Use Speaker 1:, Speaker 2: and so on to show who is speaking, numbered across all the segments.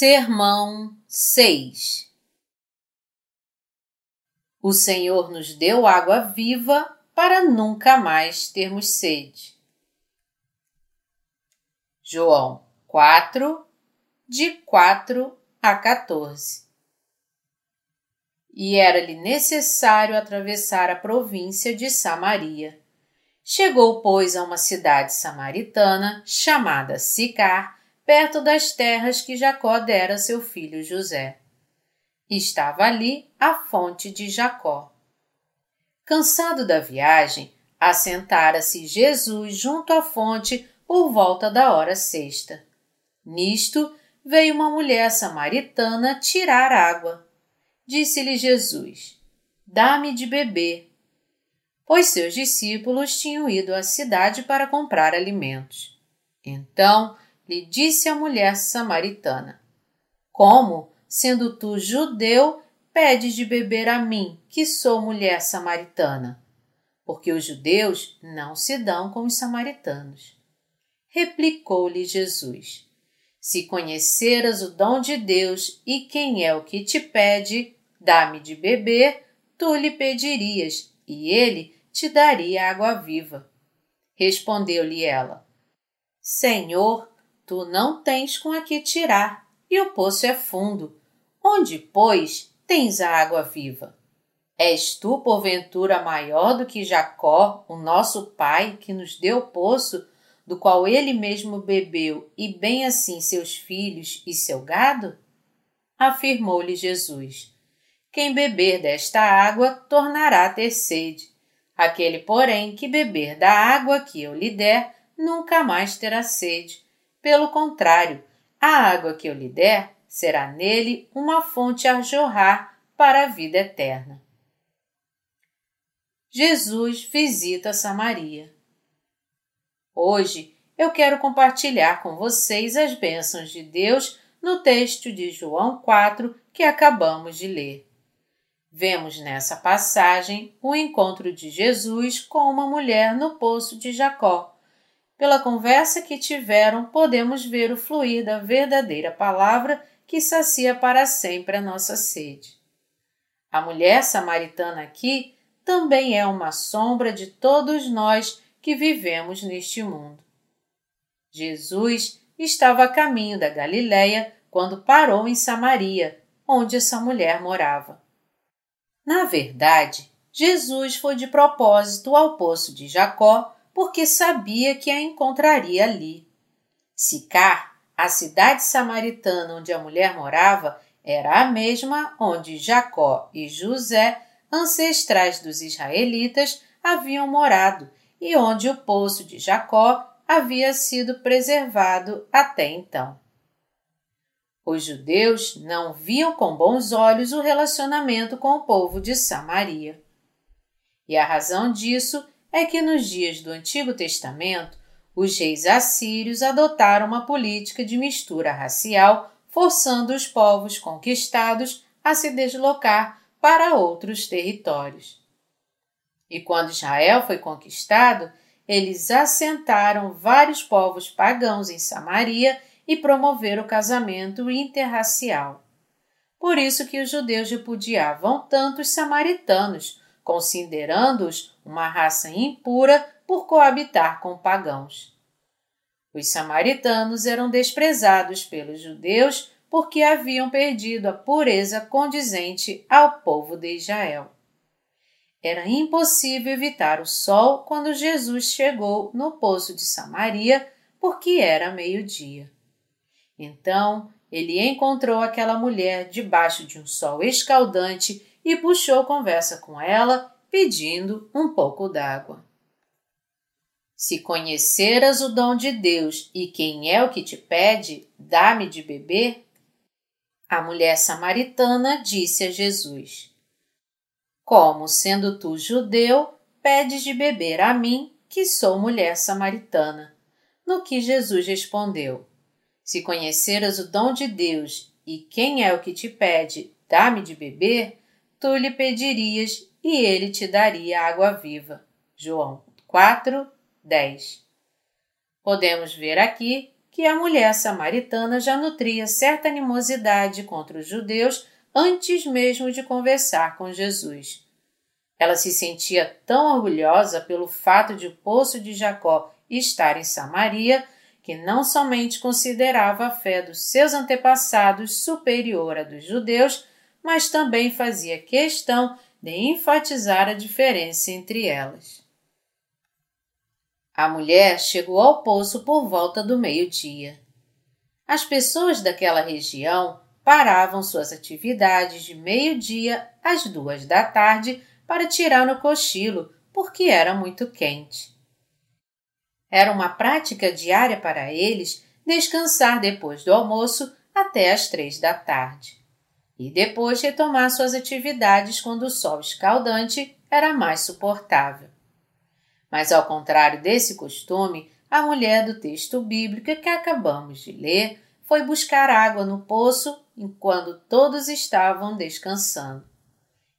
Speaker 1: Sermão 6 O Senhor nos deu água viva para nunca mais termos sede. João 4, de 4 a 14 E era-lhe necessário atravessar a província de Samaria. Chegou, pois, a uma cidade samaritana chamada Sicar perto das terras que Jacó dera a seu filho José. Estava ali a fonte de Jacó. Cansado da viagem, assentara-se Jesus junto à fonte por volta da hora sexta. Nisto veio uma mulher samaritana tirar água. Disse-lhe Jesus: Dá-me de beber. Pois seus discípulos tinham ido à cidade para comprar alimentos. Então lhe disse a mulher samaritana: Como, sendo tu judeu, pedes de beber a mim, que sou mulher samaritana? Porque os judeus não se dão com os samaritanos. Replicou-lhe Jesus: Se conheceras o dom de Deus e quem é o que te pede, dá-me de beber, tu lhe pedirias, e ele te daria água viva. Respondeu-lhe ela: Senhor, Tu não tens com a que tirar, e o poço é fundo. Onde, pois, tens a água viva? És tu, porventura, maior do que Jacó, o nosso pai, que nos deu o poço, do qual ele mesmo bebeu, e bem assim seus filhos e seu gado? Afirmou-lhe Jesus: Quem beber desta água tornará a ter sede. Aquele, porém, que beber da água que eu lhe der, nunca mais terá sede pelo contrário, a água que eu lhe der será nele uma fonte a jorrar para a vida eterna. Jesus visita Samaria. Hoje eu quero compartilhar com vocês as bênçãos de Deus no texto de João 4 que acabamos de ler. Vemos nessa passagem o encontro de Jesus com uma mulher no poço de Jacó pela conversa que tiveram, podemos ver o fluir da verdadeira palavra que sacia para sempre a nossa sede. A mulher samaritana aqui também é uma sombra de todos nós que vivemos neste mundo. Jesus estava a caminho da Galiléia quando parou em Samaria, onde essa mulher morava. Na verdade, Jesus foi de propósito ao poço de Jacó porque sabia que a encontraria ali. Sicar, a cidade samaritana onde a mulher morava, era a mesma onde Jacó e José, ancestrais dos israelitas, haviam morado e onde o poço de Jacó havia sido preservado até então. Os judeus não viam com bons olhos o relacionamento com o povo de Samaria. E a razão disso é que nos dias do Antigo Testamento, os reis assírios adotaram uma política de mistura racial, forçando os povos conquistados a se deslocar para outros territórios. E quando Israel foi conquistado, eles assentaram vários povos pagãos em Samaria e promoveram o casamento interracial. Por isso que os judeus repudiavam tanto os samaritanos, considerando-os uma raça impura por coabitar com pagãos. Os samaritanos eram desprezados pelos judeus porque haviam perdido a pureza condizente ao povo de Israel. Era impossível evitar o sol quando Jesus chegou no poço de Samaria, porque era meio-dia. Então ele encontrou aquela mulher debaixo de um sol escaldante e puxou conversa com ela, pedindo um pouco d'água. Se conheceras o dom de Deus e quem é o que te pede, dá-me de beber. A mulher samaritana disse a Jesus: Como, sendo tu judeu, pedes de beber a mim, que sou mulher samaritana? No que Jesus respondeu: Se conheceras o dom de Deus e quem é o que te pede, dá-me de beber, tu lhe pedirias e ele te daria água viva. João 4, 10. Podemos ver aqui que a mulher samaritana já nutria certa animosidade contra os judeus antes mesmo de conversar com Jesus. Ela se sentia tão orgulhosa pelo fato de o poço de Jacó estar em Samaria que não somente considerava a fé dos seus antepassados superior à dos judeus, mas também fazia questão de enfatizar a diferença entre elas. A mulher chegou ao poço por volta do meio-dia. As pessoas daquela região paravam suas atividades de meio-dia às duas da tarde para tirar no cochilo, porque era muito quente. Era uma prática diária para eles descansar depois do almoço até às três da tarde e depois retomar suas atividades quando o sol escaldante era mais suportável. Mas, ao contrário desse costume, a mulher do texto bíblico que acabamos de ler foi buscar água no poço enquanto todos estavam descansando.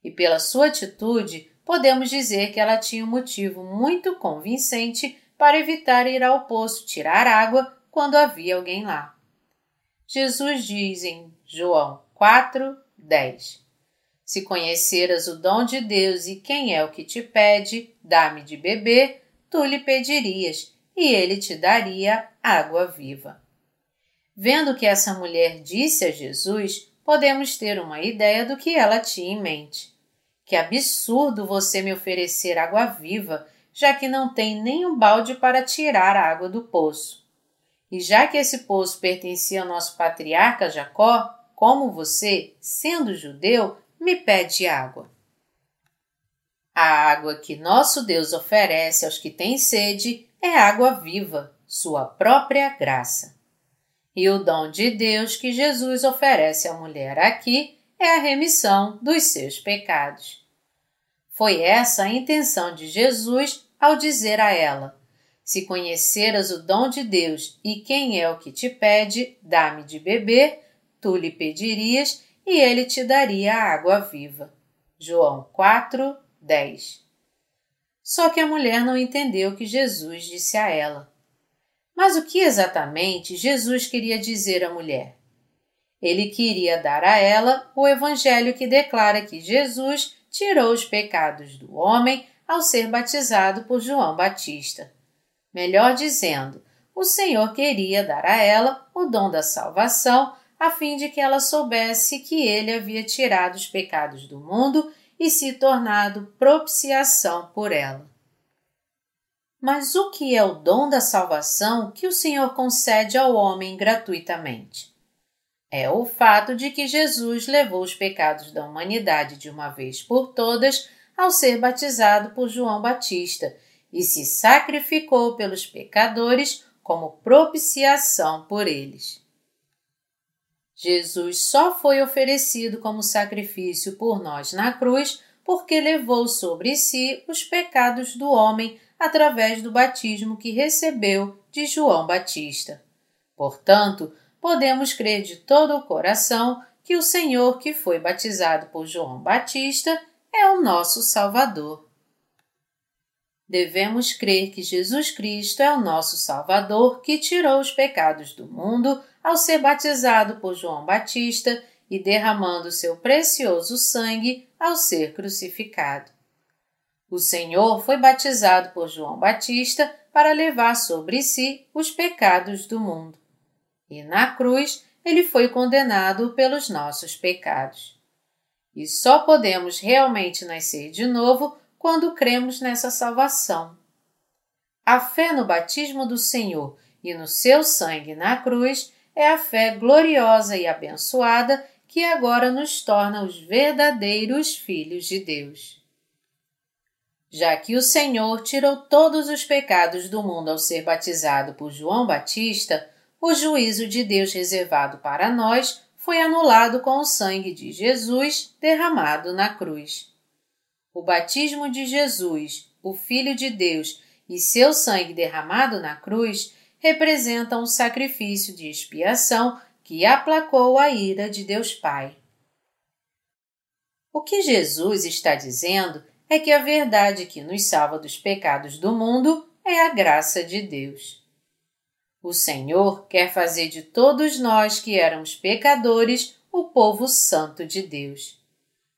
Speaker 1: E pela sua atitude, podemos dizer que ela tinha um motivo muito convincente para evitar ir ao poço tirar água quando havia alguém lá. Jesus diz em João 4, 10 Se conheceras o dom de Deus e quem é o que te pede, dá-me de beber, tu lhe pedirias, e ele te daria água viva. Vendo o que essa mulher disse a Jesus, podemos ter uma ideia do que ela tinha em mente. Que absurdo você me oferecer água viva já que não tem nem um balde para tirar a água do poço. E já que esse poço pertencia ao nosso patriarca Jacó, como você, sendo judeu, me pede água? A água que nosso Deus oferece aos que têm sede é água viva, sua própria graça. E o dom de Deus que Jesus oferece à mulher aqui é a remissão dos seus pecados. Foi essa a intenção de Jesus ao dizer a ela: Se conheceras o dom de Deus e quem é o que te pede, dá-me de beber, tu lhe pedirias e ele te daria a água viva. João 4, 10. Só que a mulher não entendeu o que Jesus disse a ela. Mas o que exatamente Jesus queria dizer à mulher? Ele queria dar a ela o evangelho que declara que Jesus tirou os pecados do homem ao ser batizado por João Batista. Melhor dizendo, o Senhor queria dar a ela o dom da salvação, a fim de que ela soubesse que ele havia tirado os pecados do mundo e se tornado propiciação por ela. Mas o que é o dom da salvação que o Senhor concede ao homem gratuitamente? é o fato de que Jesus levou os pecados da humanidade de uma vez por todas ao ser batizado por João Batista e se sacrificou pelos pecadores como propiciação por eles. Jesus só foi oferecido como sacrifício por nós na cruz porque levou sobre si os pecados do homem através do batismo que recebeu de João Batista. Portanto, podemos crer de todo o coração que o Senhor que foi batizado por João Batista é o nosso Salvador. Devemos crer que Jesus Cristo é o nosso Salvador que tirou os pecados do mundo ao ser batizado por João Batista e derramando seu precioso sangue ao ser crucificado. O Senhor foi batizado por João Batista para levar sobre si os pecados do mundo e na cruz ele foi condenado pelos nossos pecados. E só podemos realmente nascer de novo quando cremos nessa salvação. A fé no batismo do Senhor e no seu sangue na cruz é a fé gloriosa e abençoada que agora nos torna os verdadeiros filhos de Deus. Já que o Senhor tirou todos os pecados do mundo ao ser batizado por João Batista, o juízo de Deus reservado para nós foi anulado com o sangue de Jesus derramado na cruz. O batismo de Jesus, o Filho de Deus, e seu sangue derramado na cruz representam o sacrifício de expiação que aplacou a ira de Deus Pai. O que Jesus está dizendo é que a verdade que nos salva dos pecados do mundo é a graça de Deus. O Senhor quer fazer de todos nós que éramos pecadores o povo santo de Deus.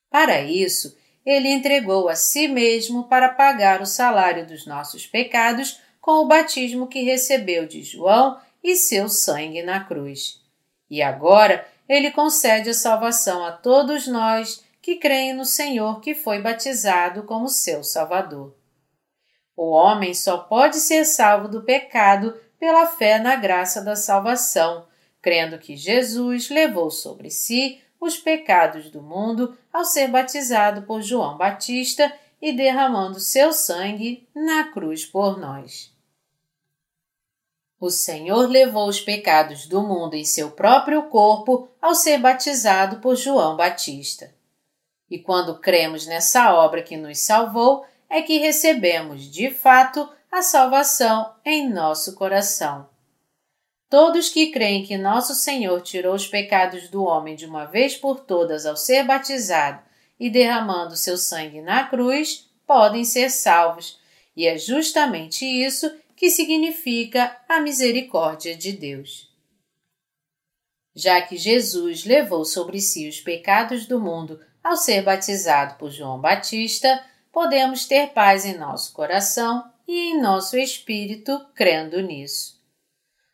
Speaker 1: Para isso, ele entregou a si mesmo para pagar o salário dos nossos pecados com o batismo que recebeu de João e seu sangue na cruz. E agora ele concede a salvação a todos nós que creem no Senhor que foi batizado como seu Salvador. O homem só pode ser salvo do pecado pela fé na graça da salvação, crendo que Jesus levou sobre si os pecados do mundo ao ser batizado por João Batista e derramando seu sangue na cruz por nós. O Senhor levou os pecados do mundo em seu próprio corpo ao ser batizado por João Batista. E quando cremos nessa obra que nos salvou, é que recebemos, de fato, a salvação em nosso coração. Todos que creem que nosso Senhor tirou os pecados do homem de uma vez por todas ao ser batizado e derramando seu sangue na cruz, podem ser salvos, e é justamente isso que significa a misericórdia de Deus. Já que Jesus levou sobre si os pecados do mundo ao ser batizado por João Batista, podemos ter paz em nosso coração e em nosso espírito crendo nisso.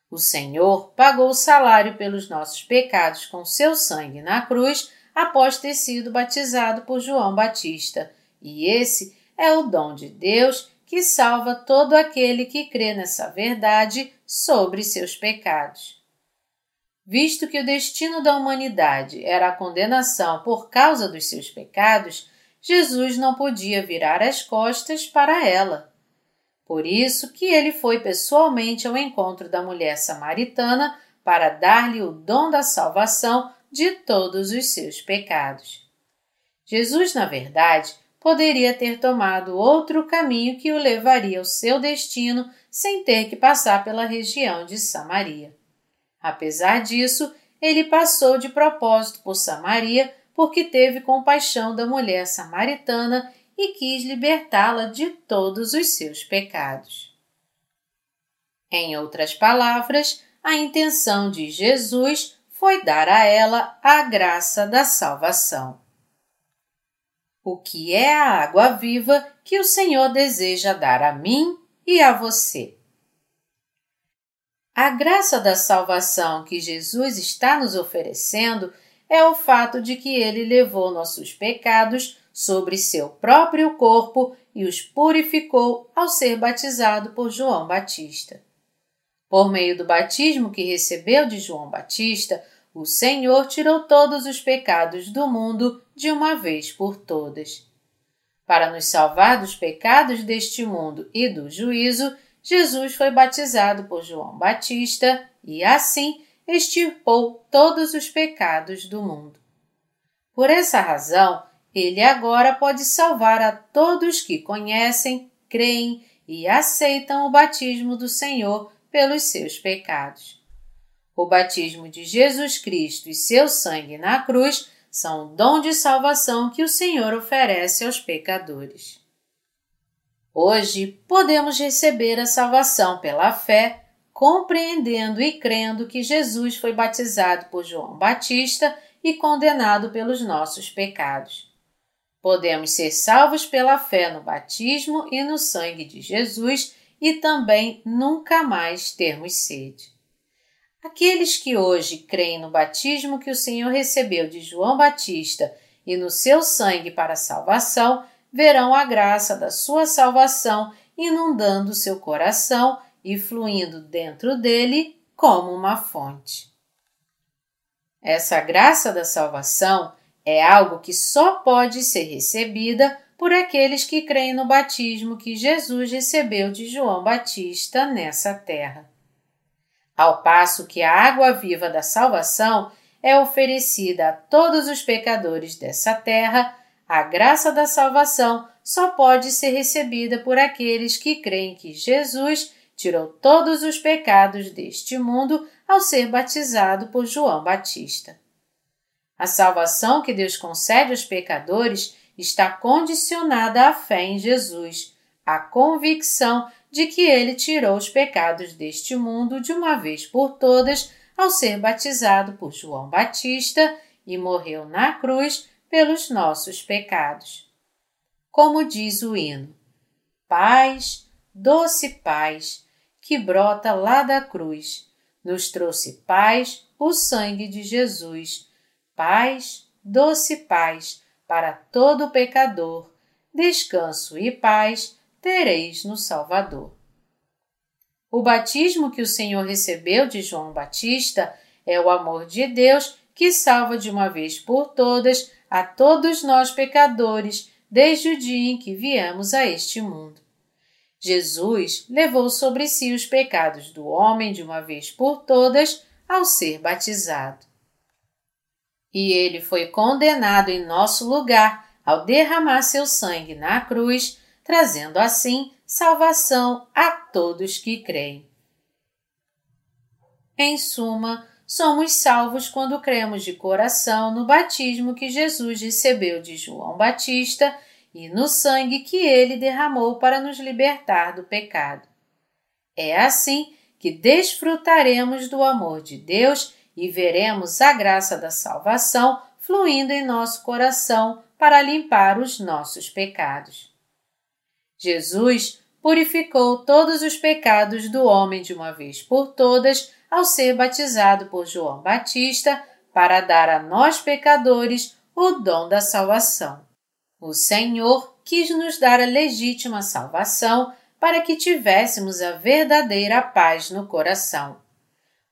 Speaker 1: O Senhor pagou o salário pelos nossos pecados com seu sangue na cruz após ter sido batizado por João Batista, e esse é o dom de Deus que salva todo aquele que crê nessa verdade sobre seus pecados. Visto que o destino da humanidade era a condenação por causa dos seus pecados, Jesus não podia virar as costas para ela. Por isso que ele foi pessoalmente ao encontro da mulher samaritana para dar-lhe o dom da salvação de todos os seus pecados. Jesus, na verdade, poderia ter tomado outro caminho que o levaria ao seu destino sem ter que passar pela região de Samaria. Apesar disso, ele passou de propósito por Samaria porque teve compaixão da mulher samaritana e quis libertá-la de todos os seus pecados. Em outras palavras, a intenção de Jesus foi dar a ela a graça da salvação. O que é a água viva que o Senhor deseja dar a mim e a você? A graça da salvação que Jesus está nos oferecendo é o fato de que ele levou nossos pecados sobre seu próprio corpo e os purificou ao ser batizado por João Batista. Por meio do batismo que recebeu de João Batista, o Senhor tirou todos os pecados do mundo de uma vez por todas. Para nos salvar dos pecados deste mundo e do juízo, Jesus foi batizado por João Batista e, assim, extirpou todos os pecados do mundo. Por essa razão, ele agora pode salvar a todos que conhecem, creem e aceitam o batismo do Senhor pelos seus pecados. O batismo de Jesus Cristo e seu sangue na cruz são o dom de salvação que o Senhor oferece aos pecadores. Hoje podemos receber a salvação pela fé compreendendo e crendo que Jesus foi batizado por João Batista e condenado pelos nossos pecados. Podemos ser salvos pela fé no batismo e no sangue de Jesus e também nunca mais termos sede. Aqueles que hoje creem no batismo que o Senhor recebeu de João Batista e no seu sangue para a salvação verão a graça da sua salvação inundando seu coração e fluindo dentro dele como uma fonte. Essa graça da salvação é algo que só pode ser recebida por aqueles que creem no batismo que Jesus recebeu de João Batista nessa terra. Ao passo que a água viva da salvação é oferecida a todos os pecadores dessa terra, a graça da salvação só pode ser recebida por aqueles que creem que Jesus tirou todos os pecados deste mundo ao ser batizado por João Batista. A salvação que Deus concede aos pecadores está condicionada à fé em Jesus, à convicção de que ele tirou os pecados deste mundo de uma vez por todas ao ser batizado por João Batista e morreu na cruz pelos nossos pecados. Como diz o hino: Paz, doce paz, que brota lá da cruz, nos trouxe paz o sangue de Jesus. Paz, doce paz, para todo pecador, descanso e paz tereis no Salvador. O batismo que o Senhor recebeu de João Batista é o amor de Deus que salva de uma vez por todas a todos nós pecadores desde o dia em que viemos a este mundo. Jesus levou sobre si os pecados do homem de uma vez por todas ao ser batizado. E ele foi condenado em nosso lugar ao derramar seu sangue na cruz, trazendo assim salvação a todos que creem. Em suma, somos salvos quando cremos de coração no batismo que Jesus recebeu de João Batista e no sangue que ele derramou para nos libertar do pecado. É assim que desfrutaremos do amor de Deus e veremos a graça da salvação fluindo em nosso coração para limpar os nossos pecados. Jesus purificou todos os pecados do homem de uma vez por todas ao ser batizado por João Batista para dar a nós pecadores o dom da salvação. O Senhor quis nos dar a legítima salvação para que tivéssemos a verdadeira paz no coração.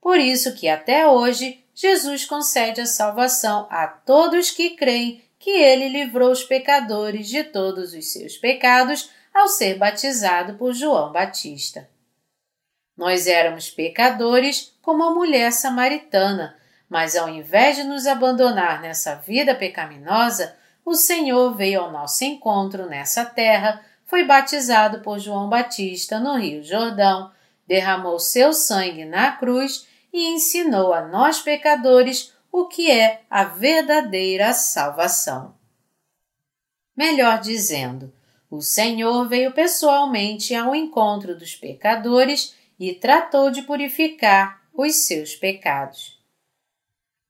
Speaker 1: Por isso que até hoje Jesus concede a salvação a todos que creem que ele livrou os pecadores de todos os seus pecados ao ser batizado por João Batista. Nós éramos pecadores como a mulher samaritana, mas ao invés de nos abandonar nessa vida pecaminosa, o Senhor veio ao nosso encontro nessa terra, foi batizado por João Batista no Rio Jordão, derramou seu sangue na cruz e ensinou a nós pecadores o que é a verdadeira salvação. Melhor dizendo, o Senhor veio pessoalmente ao encontro dos pecadores e tratou de purificar os seus pecados.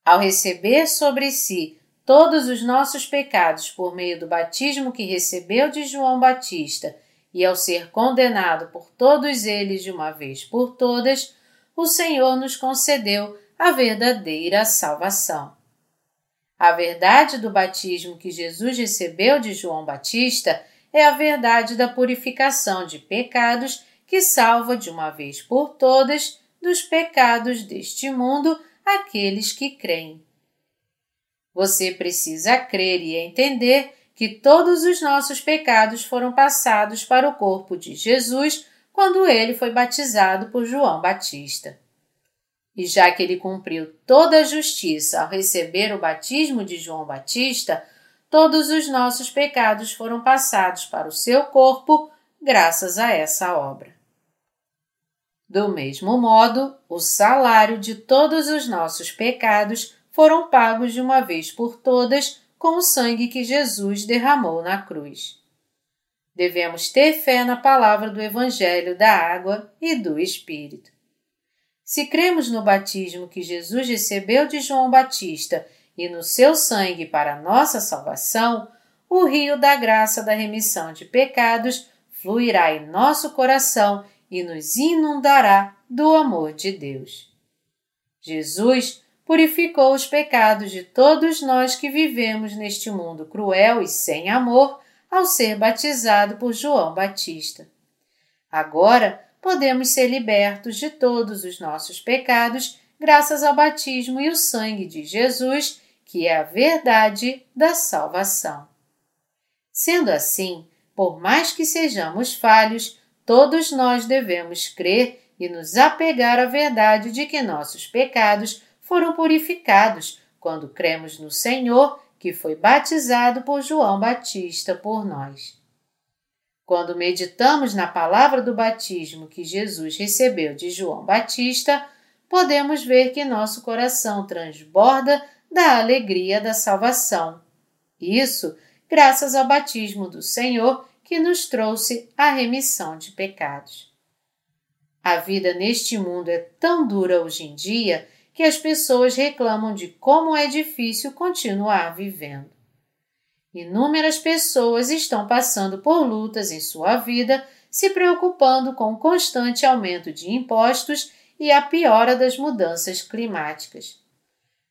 Speaker 1: Ao receber sobre si todos os nossos pecados por meio do batismo que recebeu de João Batista e ao ser condenado por todos eles de uma vez por todas, o Senhor nos concedeu a verdadeira salvação. A verdade do batismo que Jesus recebeu de João Batista é a verdade da purificação de pecados que salva de uma vez por todas dos pecados deste mundo aqueles que creem. Você precisa crer e entender que todos os nossos pecados foram passados para o corpo de Jesus quando ele foi batizado por João Batista. E já que ele cumpriu toda a justiça ao receber o batismo de João Batista, todos os nossos pecados foram passados para o seu corpo graças a essa obra. Do mesmo modo, o salário de todos os nossos pecados foram pagos de uma vez por todas com o sangue que Jesus derramou na cruz. Devemos ter fé na palavra do Evangelho da água e do Espírito. Se cremos no batismo que Jesus recebeu de João Batista e no seu sangue para nossa salvação, o rio da graça da remissão de pecados fluirá em nosso coração e nos inundará do amor de Deus. Jesus purificou os pecados de todos nós que vivemos neste mundo cruel e sem amor ao ser batizado por João Batista. Agora podemos ser libertos de todos os nossos pecados graças ao batismo e o sangue de Jesus que é a verdade da salvação. Sendo assim, por mais que sejamos falhos, todos nós devemos crer e nos apegar à verdade de que nossos pecados foram purificados quando cremos no Senhor que foi batizado por João Batista por nós. Quando meditamos na palavra do batismo que Jesus recebeu de João Batista, podemos ver que nosso coração transborda da alegria da salvação. Isso graças ao batismo do Senhor que nos trouxe a remissão de pecados. A vida neste mundo é tão dura hoje em dia que as pessoas reclamam de como é difícil continuar vivendo. Inúmeras pessoas estão passando por lutas em sua vida, se preocupando com o constante aumento de impostos e a piora das mudanças climáticas.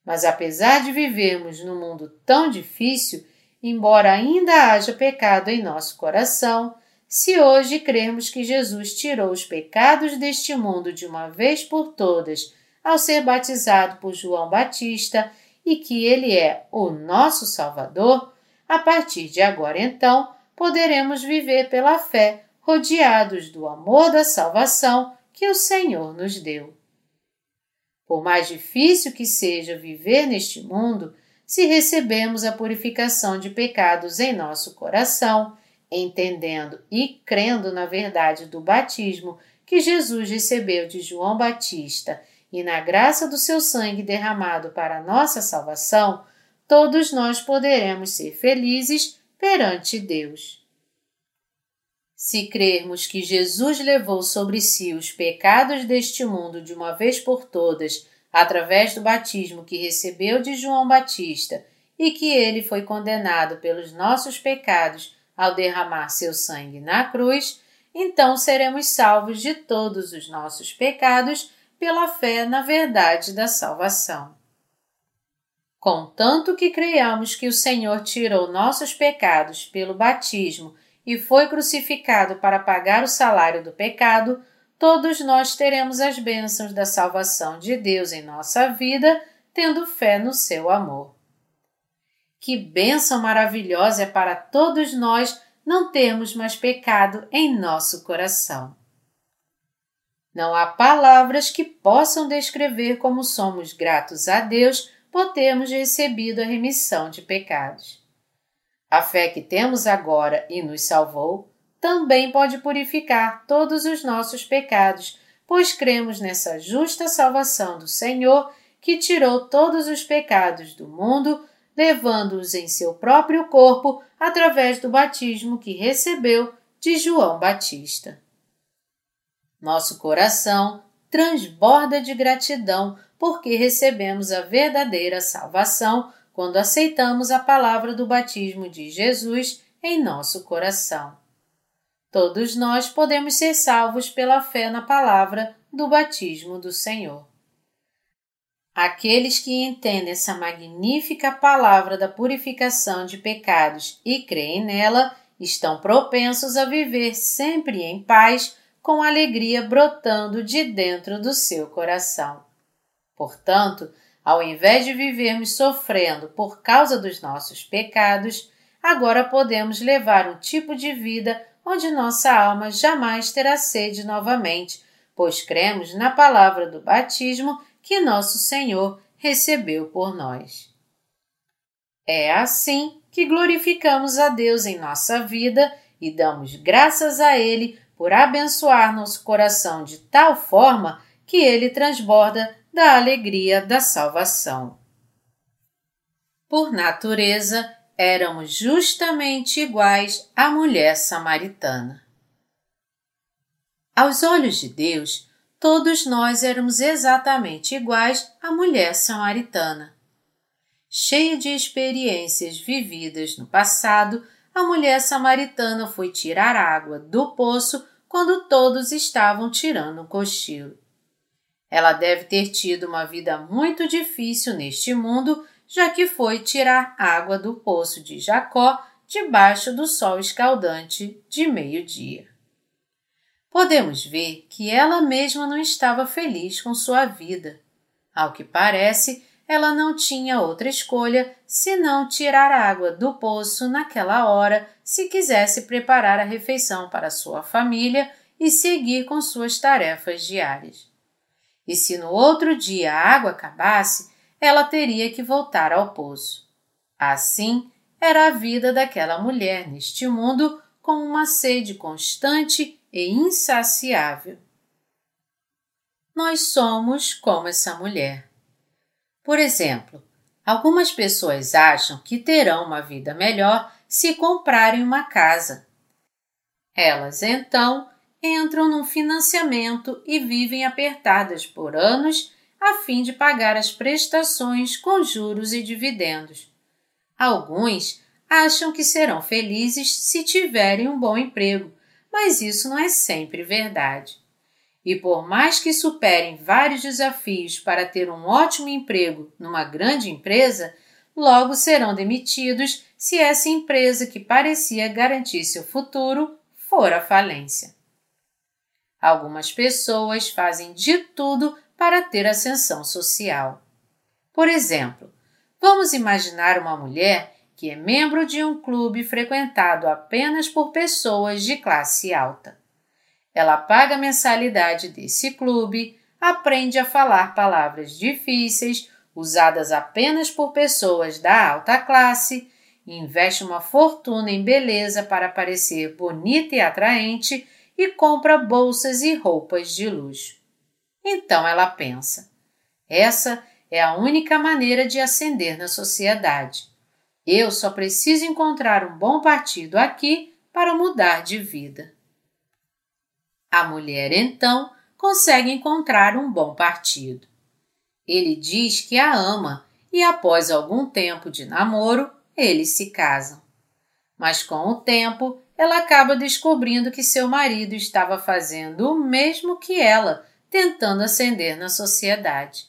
Speaker 1: Mas apesar de vivermos num mundo tão difícil, embora ainda haja pecado em nosso coração, se hoje crermos que Jesus tirou os pecados deste mundo de uma vez por todas ao ser batizado por João Batista e que ele é o nosso Salvador, a partir de agora então poderemos viver pela fé, rodeados do amor da salvação que o Senhor nos deu. Por mais difícil que seja viver neste mundo, se recebemos a purificação de pecados em nosso coração, entendendo e crendo na verdade do batismo que Jesus recebeu de João Batista e na graça do seu sangue derramado para nossa salvação, todos nós poderemos ser felizes perante Deus. Se crermos que Jesus levou sobre si os pecados deste mundo de uma vez por todas, através do batismo que recebeu de João Batista, e que ele foi condenado pelos nossos pecados ao derramar seu sangue na cruz, então seremos salvos de todos os nossos pecados pela fé na verdade da salvação. Contanto que creiamos que o Senhor tirou nossos pecados pelo batismo e foi crucificado para pagar o salário do pecado, todos nós teremos as bênçãos da salvação de Deus em nossa vida, tendo fé no seu amor. Que bênção maravilhosa é para todos nós não termos mais pecado em nosso coração. Não há palavras que possam descrever como somos gratos a Deus por termos recebido a remissão de pecados. A fé que temos agora e nos salvou também pode purificar todos os nossos pecados, pois cremos nessa justa salvação do Senhor que tirou todos os pecados do mundo, levando-os em seu próprio corpo através do batismo que recebeu de João Batista. Nosso coração transborda de gratidão porque recebemos a verdadeira salvação quando aceitamos a palavra do batismo de Jesus em nosso coração. Todos nós podemos ser salvos pela fé na palavra do batismo do Senhor. Aqueles que entendem essa magnífica palavra da purificação de pecados e creem nela estão propensos a viver sempre em paz com alegria brotando de dentro do seu coração. Portanto, ao invés de vivermos sofrendo por causa dos nossos pecados, agora podemos levar um tipo de vida onde nossa alma jamais terá sede novamente, pois cremos na palavra do batismo que nosso Senhor recebeu por nós. É assim que glorificamos a Deus em nossa vida e damos graças a Ele por abençoar nosso coração de tal forma que ele transborda da alegria da salvação. Por natureza, éramos justamente iguais à mulher samaritana. Aos olhos de Deus, todos nós éramos exatamente iguais à mulher samaritana. Cheia de experiências vividas no passado, a mulher samaritana foi tirar água do poço quando todos estavam tirando um cochilo. Ela deve ter tido uma vida muito difícil neste mundo, já que foi tirar água do poço de Jacó debaixo do sol escaldante de meio-dia. Podemos ver que ela mesma não estava feliz com sua vida. Ao que parece, ela não tinha outra escolha senão tirar água do poço naquela hora se quisesse preparar a refeição para sua família e seguir com suas tarefas diárias. E se no outro dia a água acabasse, ela teria que voltar ao poço. Assim era a vida daquela mulher neste mundo com uma sede constante e insaciável. Nós somos como essa mulher. Por exemplo, algumas pessoas acham que terão uma vida melhor se comprarem uma casa. Elas então entram num financiamento e vivem apertadas por anos a fim de pagar as prestações com juros e dividendos. Alguns acham que serão felizes se tiverem um bom emprego, mas isso não é sempre verdade. E por mais que superem vários desafios para ter um ótimo emprego numa grande empresa, logo serão demitidos se essa empresa que parecia garantir seu futuro for à falência. Algumas pessoas fazem de tudo para ter ascensão social. Por exemplo, vamos imaginar uma mulher que é membro de um clube frequentado apenas por pessoas de classe alta. Ela paga a mensalidade desse clube, aprende a falar palavras difíceis, usadas apenas por pessoas da alta classe, investe uma fortuna em beleza para parecer bonita e atraente e compra bolsas e roupas de luxo. Então ela pensa: essa é a única maneira de ascender na sociedade. Eu só preciso encontrar um bom partido aqui para mudar de vida. A mulher então consegue encontrar um bom partido. Ele diz que a ama e, após algum tempo de namoro, eles se casam. Mas com o tempo, ela acaba descobrindo que seu marido estava fazendo o mesmo que ela, tentando ascender na sociedade.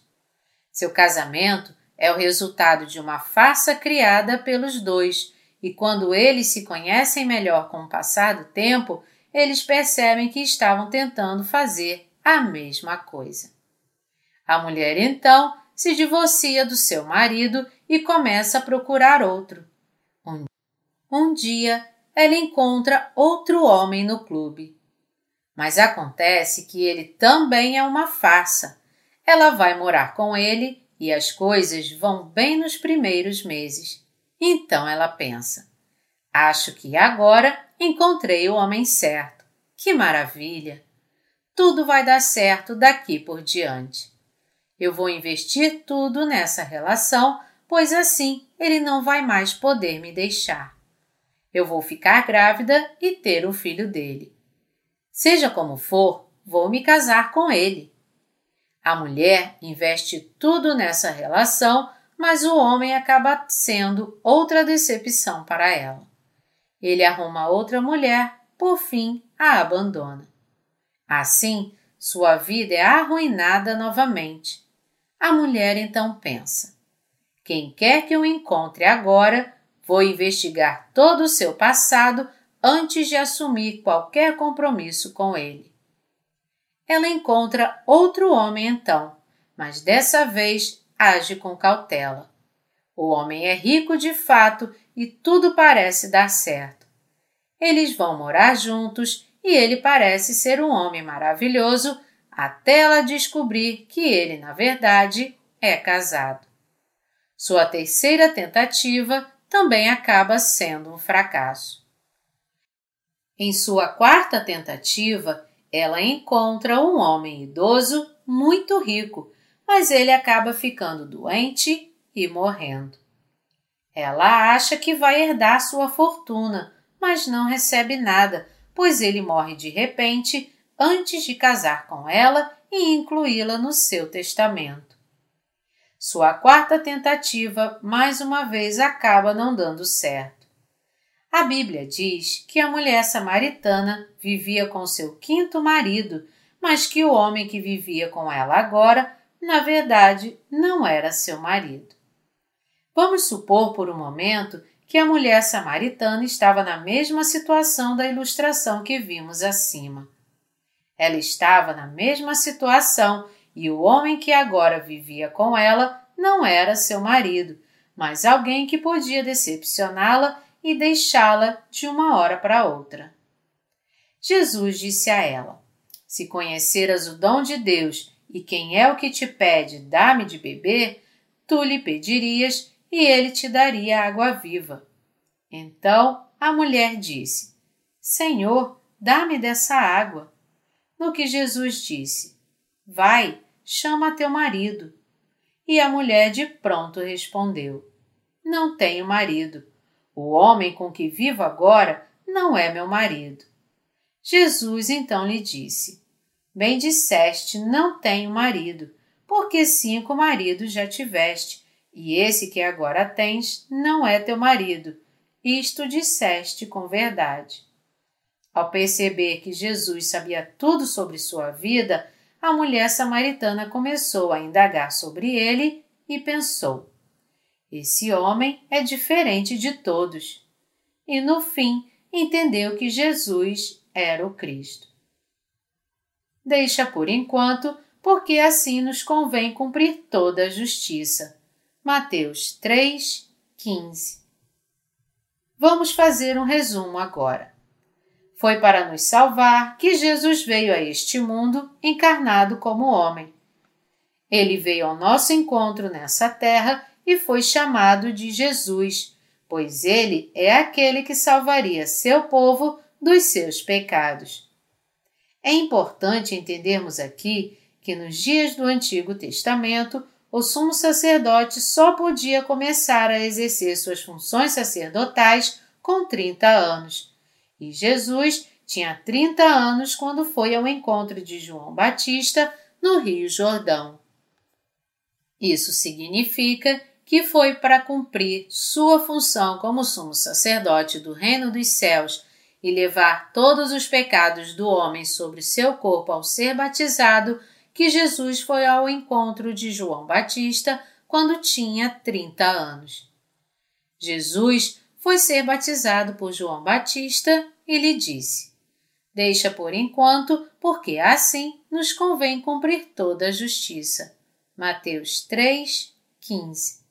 Speaker 1: Seu casamento é o resultado de uma farsa criada pelos dois, e quando eles se conhecem melhor com o passar do tempo, eles percebem que estavam tentando fazer a mesma coisa. A mulher então se divorcia do seu marido e começa a procurar outro. Um, um dia ela encontra outro homem no clube. Mas acontece que ele também é uma farsa. Ela vai morar com ele e as coisas vão bem nos primeiros meses. Então ela pensa: Acho que agora encontrei o homem certo. Que maravilha! Tudo vai dar certo daqui por diante. Eu vou investir tudo nessa relação, pois assim ele não vai mais poder me deixar. Eu vou ficar grávida e ter o filho dele. Seja como for, vou me casar com ele. A mulher investe tudo nessa relação, mas o homem acaba sendo outra decepção para ela. Ele arruma outra mulher, por fim a abandona. Assim, sua vida é arruinada novamente a mulher então pensa: quem quer que eu encontre agora, vou investigar todo o seu passado antes de assumir qualquer compromisso com ele. Ela encontra outro homem então, mas dessa vez age com cautela. O homem é rico de fato e tudo parece dar certo. Eles vão morar juntos e ele parece ser um homem maravilhoso até ela descobrir que ele, na verdade, é casado. Sua terceira tentativa também acaba sendo um fracasso. Em sua quarta tentativa, ela encontra um homem idoso muito rico, mas ele acaba ficando doente e morrendo. Ela acha que vai herdar sua fortuna, mas não recebe nada, pois ele morre de repente antes de casar com ela e incluí-la no seu testamento. Sua quarta tentativa, mais uma vez, acaba não dando certo. A Bíblia diz que a mulher samaritana vivia com seu quinto marido, mas que o homem que vivia com ela agora, na verdade, não era seu marido. Vamos supor por um momento que a mulher samaritana estava na mesma situação da ilustração que vimos acima. Ela estava na mesma situação e o homem que agora vivia com ela não era seu marido, mas alguém que podia decepcioná-la e deixá-la de uma hora para outra. Jesus disse a ela: Se conheceras o dom de Deus e quem é o que te pede, dá-me de beber, tu lhe pedirias e ele te daria água viva. Então a mulher disse: Senhor, dá-me dessa água no que Jesus disse: Vai, chama teu marido. E a mulher de pronto respondeu: Não tenho marido. O homem com que vivo agora não é meu marido. Jesus então lhe disse: Bem disseste, não tenho marido, porque cinco maridos já tiveste, e esse que agora tens não é teu marido. Isto disseste com verdade. Ao perceber que Jesus sabia tudo sobre sua vida, a mulher samaritana começou a indagar sobre ele e pensou: Esse homem é diferente de todos. E no fim entendeu que Jesus era o Cristo. Deixa por enquanto, porque assim nos convém cumprir toda a justiça. Mateus 3, 15. Vamos fazer um resumo agora. Foi para nos salvar que Jesus veio a este mundo encarnado como homem. Ele veio ao nosso encontro nessa terra e foi chamado de Jesus, pois ele é aquele que salvaria seu povo dos seus pecados. É importante entendermos aqui que nos dias do Antigo Testamento, o sumo sacerdote só podia começar a exercer suas funções sacerdotais com 30 anos. E Jesus tinha 30 anos quando foi ao encontro de João Batista no Rio Jordão. Isso significa que foi para cumprir sua função como sumo sacerdote do reino dos céus e levar todos os pecados do homem sobre seu corpo ao ser batizado, que Jesus foi ao encontro de João Batista quando tinha 30 anos. Jesus foi ser batizado por João Batista e lhe disse: Deixa por enquanto, porque assim nos convém cumprir toda a justiça. Mateus 3, 15.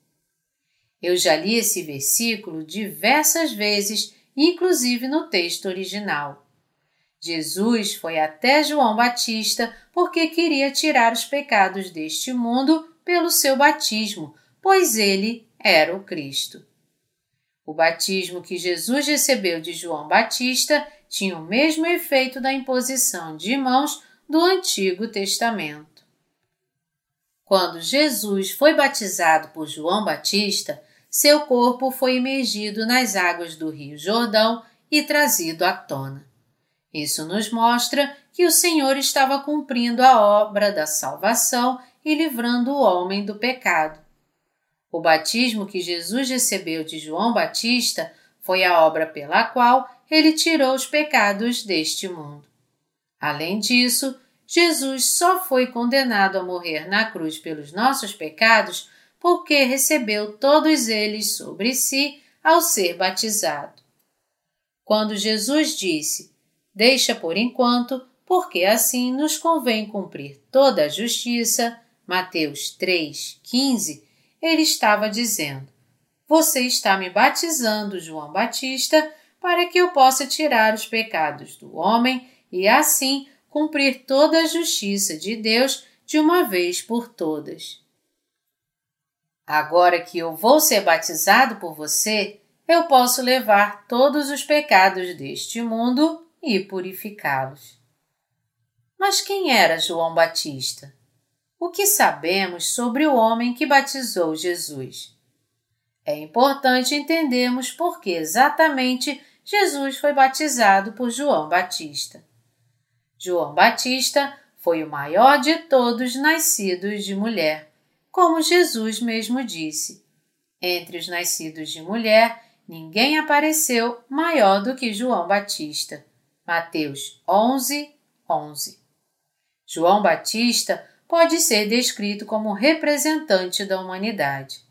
Speaker 1: Eu já li esse versículo diversas vezes inclusive no texto original. Jesus foi até João Batista porque queria tirar os pecados deste mundo pelo seu batismo, pois ele era o Cristo. O batismo que Jesus recebeu de João Batista tinha o mesmo efeito da imposição de mãos do Antigo Testamento. Quando Jesus foi batizado por João Batista, seu corpo foi imergido nas águas do Rio Jordão e trazido à tona. Isso nos mostra que o Senhor estava cumprindo a obra da salvação e livrando o homem do pecado. O batismo que Jesus recebeu de João Batista foi a obra pela qual ele tirou os pecados deste mundo. Além disso, Jesus só foi condenado a morrer na cruz pelos nossos pecados porque recebeu todos eles sobre si ao ser batizado. Quando Jesus disse: Deixa por enquanto, porque assim nos convém cumprir toda a justiça, Mateus 3:15, ele estava dizendo: Você está me batizando, João Batista, para que eu possa tirar os pecados do homem e assim cumprir toda a justiça de Deus de uma vez por todas. Agora que eu vou ser batizado por você, eu posso levar todos os pecados deste mundo e purificá-los. Mas quem era João Batista? O que sabemos sobre o homem que batizou Jesus? É importante entendermos por que exatamente Jesus foi batizado por João Batista. João Batista foi o maior de todos nascidos de mulher como Jesus mesmo disse: Entre os nascidos de mulher, ninguém apareceu maior do que João Batista. Mateus 11, 11. João Batista pode ser descrito como representante da humanidade.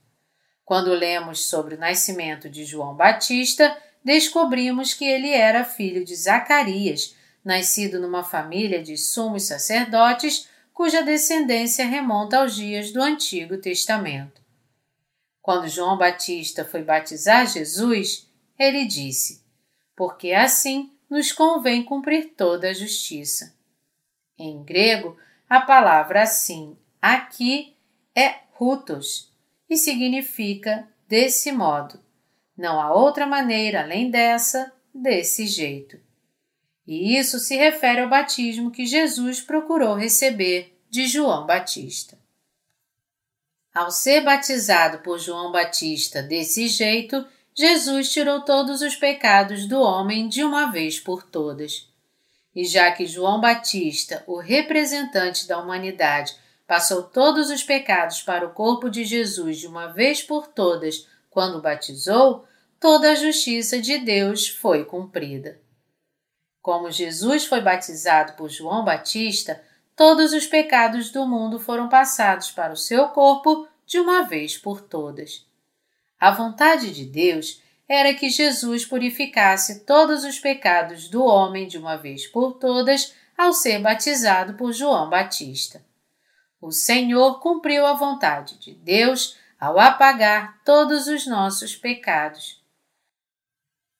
Speaker 1: Quando lemos sobre o nascimento de João Batista, descobrimos que ele era filho de Zacarias, nascido numa família de sumos sacerdotes cuja descendência remonta aos dias do Antigo Testamento. Quando João Batista foi batizar Jesus, ele disse: Porque assim nos convém cumprir toda a justiça. Em grego, a palavra assim, aqui, é rutos e significa desse modo. Não há outra maneira além dessa, desse jeito. E isso se refere ao batismo que Jesus procurou receber de João Batista. Ao ser batizado por João Batista desse jeito, Jesus tirou todos os pecados do homem de uma vez por todas. E já que João Batista, o representante da humanidade, passou todos os pecados para o corpo de Jesus de uma vez por todas quando batizou, toda a justiça de Deus foi cumprida. Como Jesus foi batizado por João Batista, todos os pecados do mundo foram passados para o seu corpo de uma vez por todas. A vontade de Deus era que Jesus purificasse todos os pecados do homem de uma vez por todas ao ser batizado por João Batista. O Senhor cumpriu a vontade de Deus ao apagar todos os nossos pecados.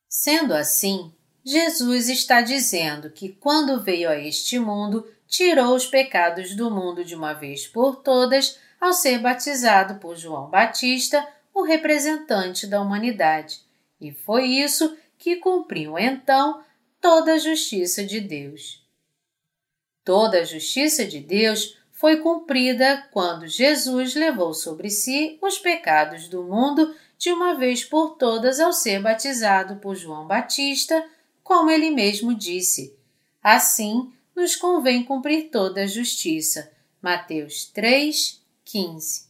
Speaker 1: Sendo assim, Jesus está dizendo que quando veio a este mundo, tirou os pecados do mundo de uma vez por todas ao ser batizado por João Batista, o representante da humanidade. E foi isso que cumpriu então toda a justiça de Deus. Toda a justiça de Deus foi cumprida quando Jesus levou sobre si os pecados do mundo de uma vez por todas ao ser batizado por João Batista, como ele mesmo disse. Assim, nos convém cumprir toda a justiça. Mateus 3, 15.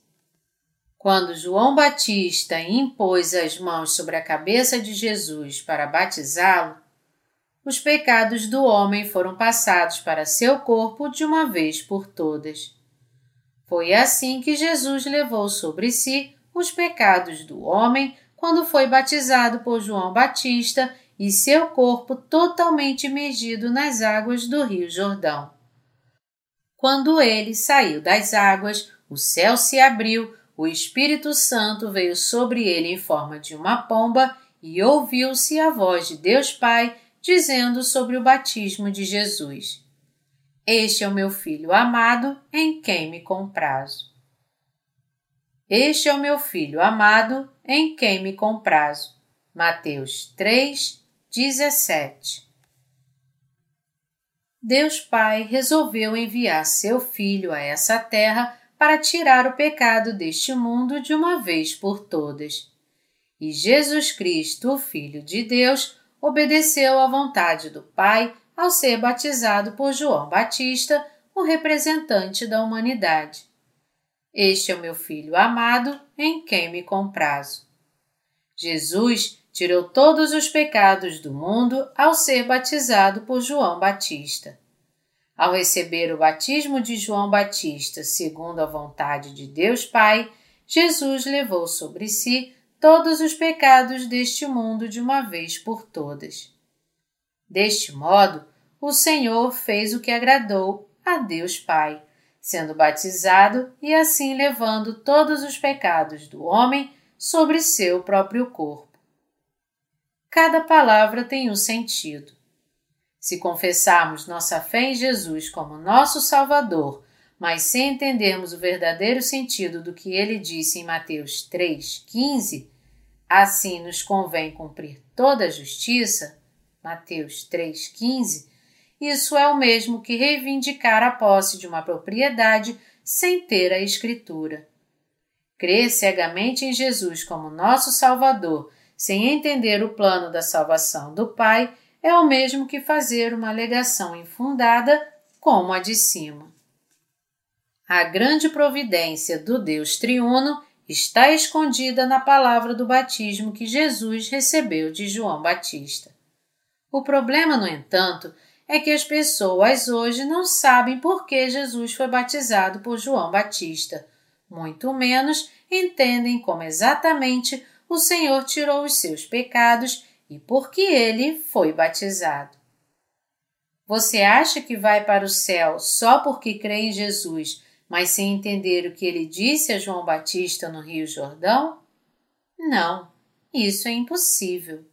Speaker 1: Quando João Batista impôs as mãos sobre a cabeça de Jesus para batizá-lo, os pecados do homem foram passados para seu corpo de uma vez por todas. Foi assim que Jesus levou sobre si os pecados do homem quando foi batizado por João Batista e seu corpo totalmente imergido nas águas do Rio Jordão. Quando ele saiu das águas, o céu se abriu, o Espírito Santo veio sobre ele em forma de uma pomba e ouviu-se a voz de Deus Pai dizendo sobre o batismo de Jesus: Este é o meu filho amado, em quem me comprazo. Este é o meu filho amado, em quem me comprazo. Mateus 3, 17 Deus Pai resolveu enviar seu filho a essa terra para tirar o pecado deste mundo de uma vez por todas. E Jesus Cristo, o Filho de Deus, obedeceu à vontade do Pai ao ser batizado por João Batista, o representante da humanidade. Este é o meu filho amado, em quem me comprazo. Jesus tirou todos os pecados do mundo ao ser batizado por João Batista. Ao receber o batismo de João Batista, segundo a vontade de Deus Pai, Jesus levou sobre si todos os pecados deste mundo de uma vez por todas. Deste modo, o Senhor fez o que agradou a Deus Pai, sendo batizado e assim levando todos os pecados do homem sobre seu próprio corpo. Cada palavra tem um sentido. Se confessarmos nossa fé em Jesus como nosso Salvador, mas sem entendermos o verdadeiro sentido do que ele disse em Mateus 3,15, assim nos convém cumprir toda a justiça, Mateus 3,15, isso é o mesmo que reivindicar a posse de uma propriedade sem ter a Escritura. Crer cegamente em Jesus como nosso Salvador, sem entender o plano da salvação do Pai, é o mesmo que fazer uma alegação infundada como a de cima. A grande providência do Deus triuno está escondida na palavra do batismo que Jesus recebeu de João Batista. O problema, no entanto, é que as pessoas hoje não sabem por que Jesus foi batizado por João Batista, muito menos entendem como exatamente o Senhor tirou os seus pecados e por que ele foi batizado. Você acha que vai para o céu só porque crê em Jesus, mas sem entender o que ele disse a João Batista no Rio Jordão? Não, isso é impossível.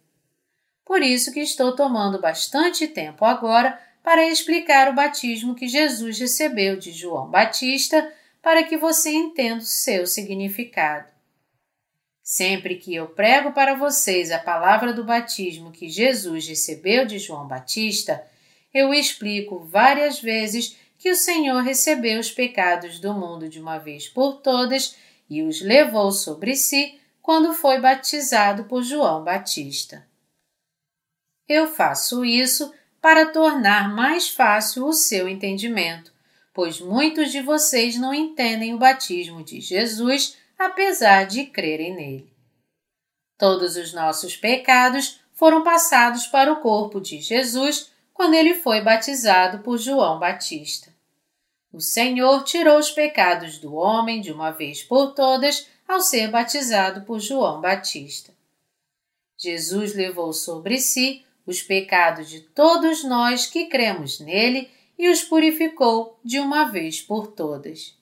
Speaker 1: Por isso que estou tomando bastante tempo agora para explicar o batismo que Jesus recebeu de João Batista para que você entenda o seu significado. Sempre que eu prego para vocês a palavra do batismo que Jesus recebeu de João Batista, eu explico várias vezes que o Senhor recebeu os pecados do mundo de uma vez por todas e os levou sobre si quando foi batizado por João Batista. Eu faço isso para tornar mais fácil o seu entendimento, pois muitos de vocês não entendem o batismo de Jesus apesar de crerem nele. Todos os nossos pecados foram passados para o corpo de Jesus quando ele foi batizado por João Batista. O Senhor tirou os pecados do homem de uma vez por todas ao ser batizado por João Batista. Jesus levou sobre si os pecados de todos nós que cremos nele e os purificou de uma vez por todas.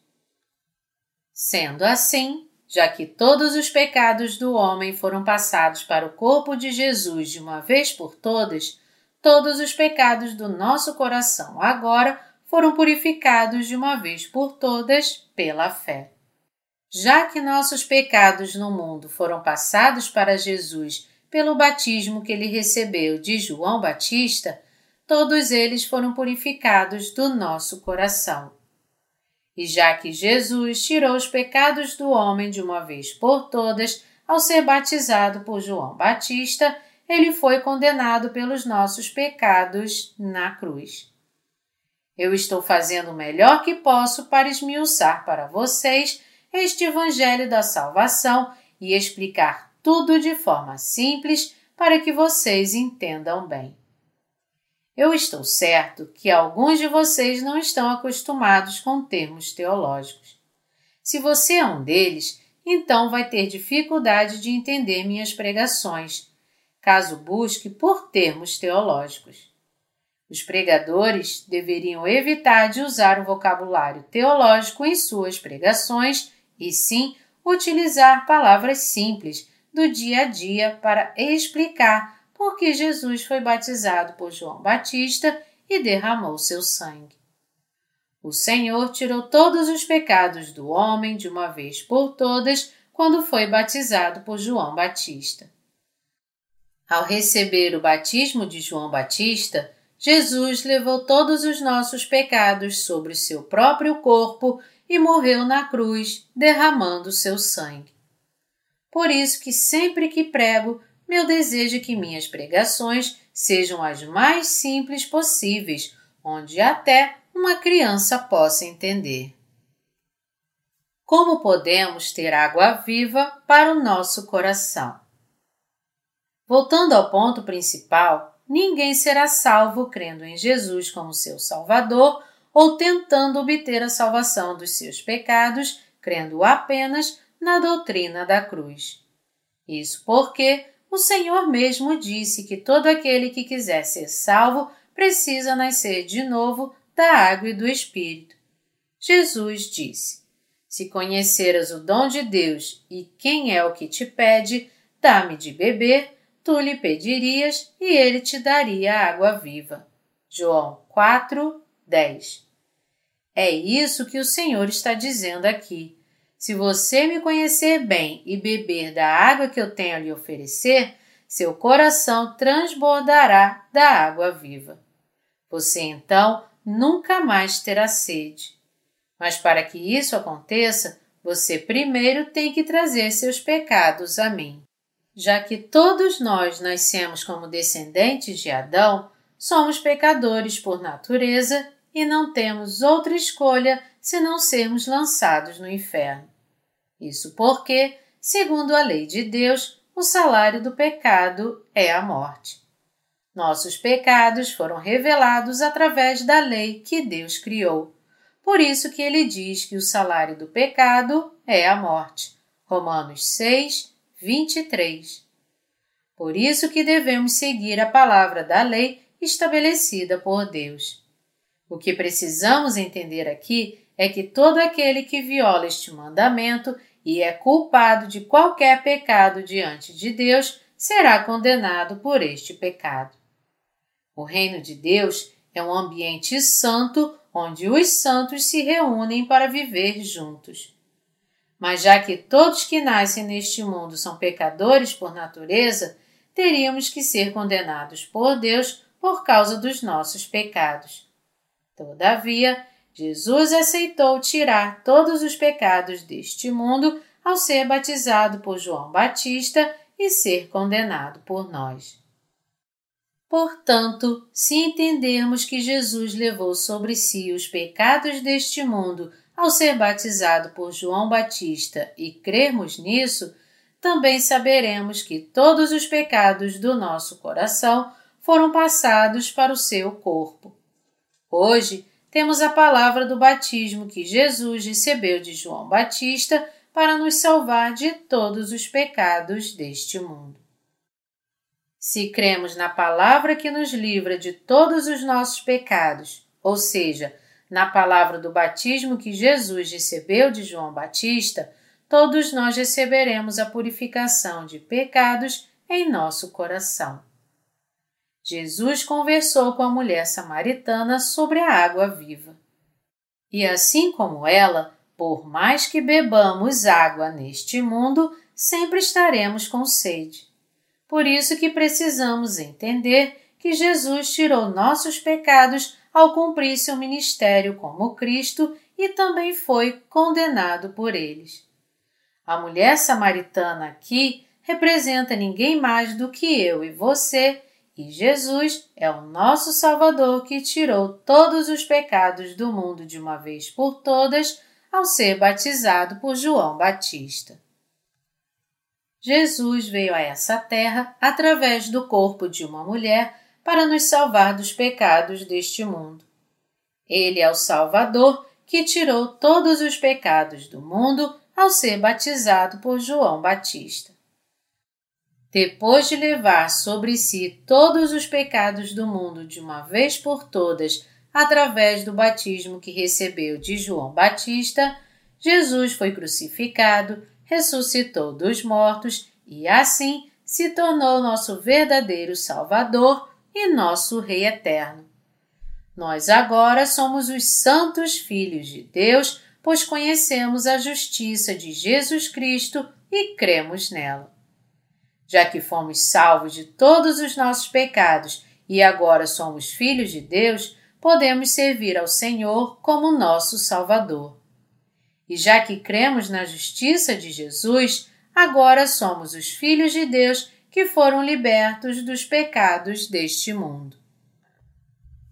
Speaker 1: Sendo assim, já que todos os pecados do homem foram passados para o corpo de Jesus de uma vez por todas, todos os pecados do nosso coração agora foram purificados de uma vez por todas pela fé. Já que nossos pecados no mundo foram passados para Jesus pelo batismo que ele recebeu de João Batista, todos eles foram purificados do nosso coração. E já que Jesus tirou os pecados do homem de uma vez por todas ao ser batizado por João Batista, ele foi condenado pelos nossos pecados na cruz. Eu estou fazendo o melhor que posso para esmiuçar para vocês este Evangelho da Salvação e explicar tudo de forma simples para que vocês entendam bem. Eu estou certo que alguns de vocês não estão acostumados com termos teológicos. Se você é um deles, então vai ter dificuldade de entender minhas pregações, caso busque por termos teológicos. Os pregadores deveriam evitar de usar o vocabulário teológico em suas pregações e sim utilizar palavras simples do dia a dia para explicar porque Jesus foi batizado por João Batista e derramou seu sangue. O Senhor tirou todos os pecados do homem de uma vez por todas quando foi batizado por João Batista. Ao receber o batismo de João Batista, Jesus levou todos os nossos pecados sobre o seu próprio corpo e morreu na cruz, derramando seu sangue. Por isso que sempre que prego, meu desejo é que minhas pregações sejam as mais simples possíveis, onde até uma criança possa entender. Como podemos ter água viva para o nosso coração? Voltando ao ponto principal, ninguém será salvo crendo em Jesus como seu Salvador ou tentando obter a salvação dos seus pecados, crendo apenas na doutrina da cruz. Isso porque o Senhor mesmo disse que todo aquele que quiser ser salvo precisa nascer de novo da água e do Espírito. Jesus disse: Se conheceras o dom de Deus e quem é o que te pede, dá-me de beber, tu lhe pedirias e ele te daria água viva. João 4, 10. É isso que o Senhor está dizendo aqui. Se você me conhecer bem e beber da água que eu tenho a lhe oferecer, seu coração transbordará da água viva. Você então nunca mais terá sede. Mas para que isso aconteça, você primeiro tem que trazer seus pecados a mim. Já que todos nós nascemos como descendentes de Adão, somos pecadores por natureza e não temos outra escolha senão sermos lançados no inferno. Isso porque, segundo a lei de Deus, o salário do pecado é a morte. Nossos pecados foram revelados através da lei que Deus criou. Por isso que ele diz que o salário do pecado é a morte. Romanos 6, 23. Por isso que devemos seguir a palavra da lei estabelecida por Deus. O que precisamos entender aqui é que todo aquele que viola este mandamento e é culpado de qualquer pecado diante de Deus, será condenado por este pecado. O reino de Deus é um ambiente santo onde os santos se reúnem para viver juntos. Mas já que todos que nascem neste mundo são pecadores por natureza, teríamos que ser condenados por Deus por causa dos nossos pecados. Todavia, Jesus aceitou tirar todos os pecados deste mundo ao ser batizado por João Batista e ser condenado por nós. Portanto, se entendermos que Jesus levou sobre si os pecados deste mundo ao ser batizado por João Batista e crermos nisso, também saberemos que todos os pecados do nosso coração foram passados para o seu corpo. Hoje, temos a palavra do batismo que Jesus recebeu de João Batista para nos salvar de todos os pecados deste mundo. Se cremos na palavra que nos livra de todos os nossos pecados, ou seja, na palavra do batismo que Jesus recebeu de João Batista, todos nós receberemos a purificação de pecados em nosso coração. Jesus conversou com a mulher samaritana sobre a água viva. E assim como ela, por mais que bebamos água neste mundo, sempre estaremos com sede. Por isso que precisamos entender que Jesus tirou nossos pecados ao cumprir seu ministério como Cristo e também foi condenado por eles. A mulher samaritana aqui representa ninguém mais do que eu e você, e Jesus é o nosso Salvador que tirou todos os pecados do mundo de uma vez por todas ao ser batizado por João Batista. Jesus veio a essa terra através do corpo de uma mulher para nos salvar dos pecados deste mundo. Ele é o Salvador que tirou todos os pecados do mundo ao ser batizado por João Batista. Depois de levar sobre si todos os pecados do mundo de uma vez por todas, através do batismo que recebeu de João Batista, Jesus foi crucificado, ressuscitou dos mortos e assim se tornou nosso verdadeiro Salvador e nosso Rei eterno. Nós agora somos os santos filhos de Deus, pois conhecemos a justiça de Jesus Cristo e cremos nela. Já que fomos salvos de todos os nossos pecados e agora somos filhos de Deus, podemos servir ao Senhor como nosso Salvador. E já que cremos na justiça de Jesus, agora somos os filhos de Deus que foram libertos dos pecados deste mundo.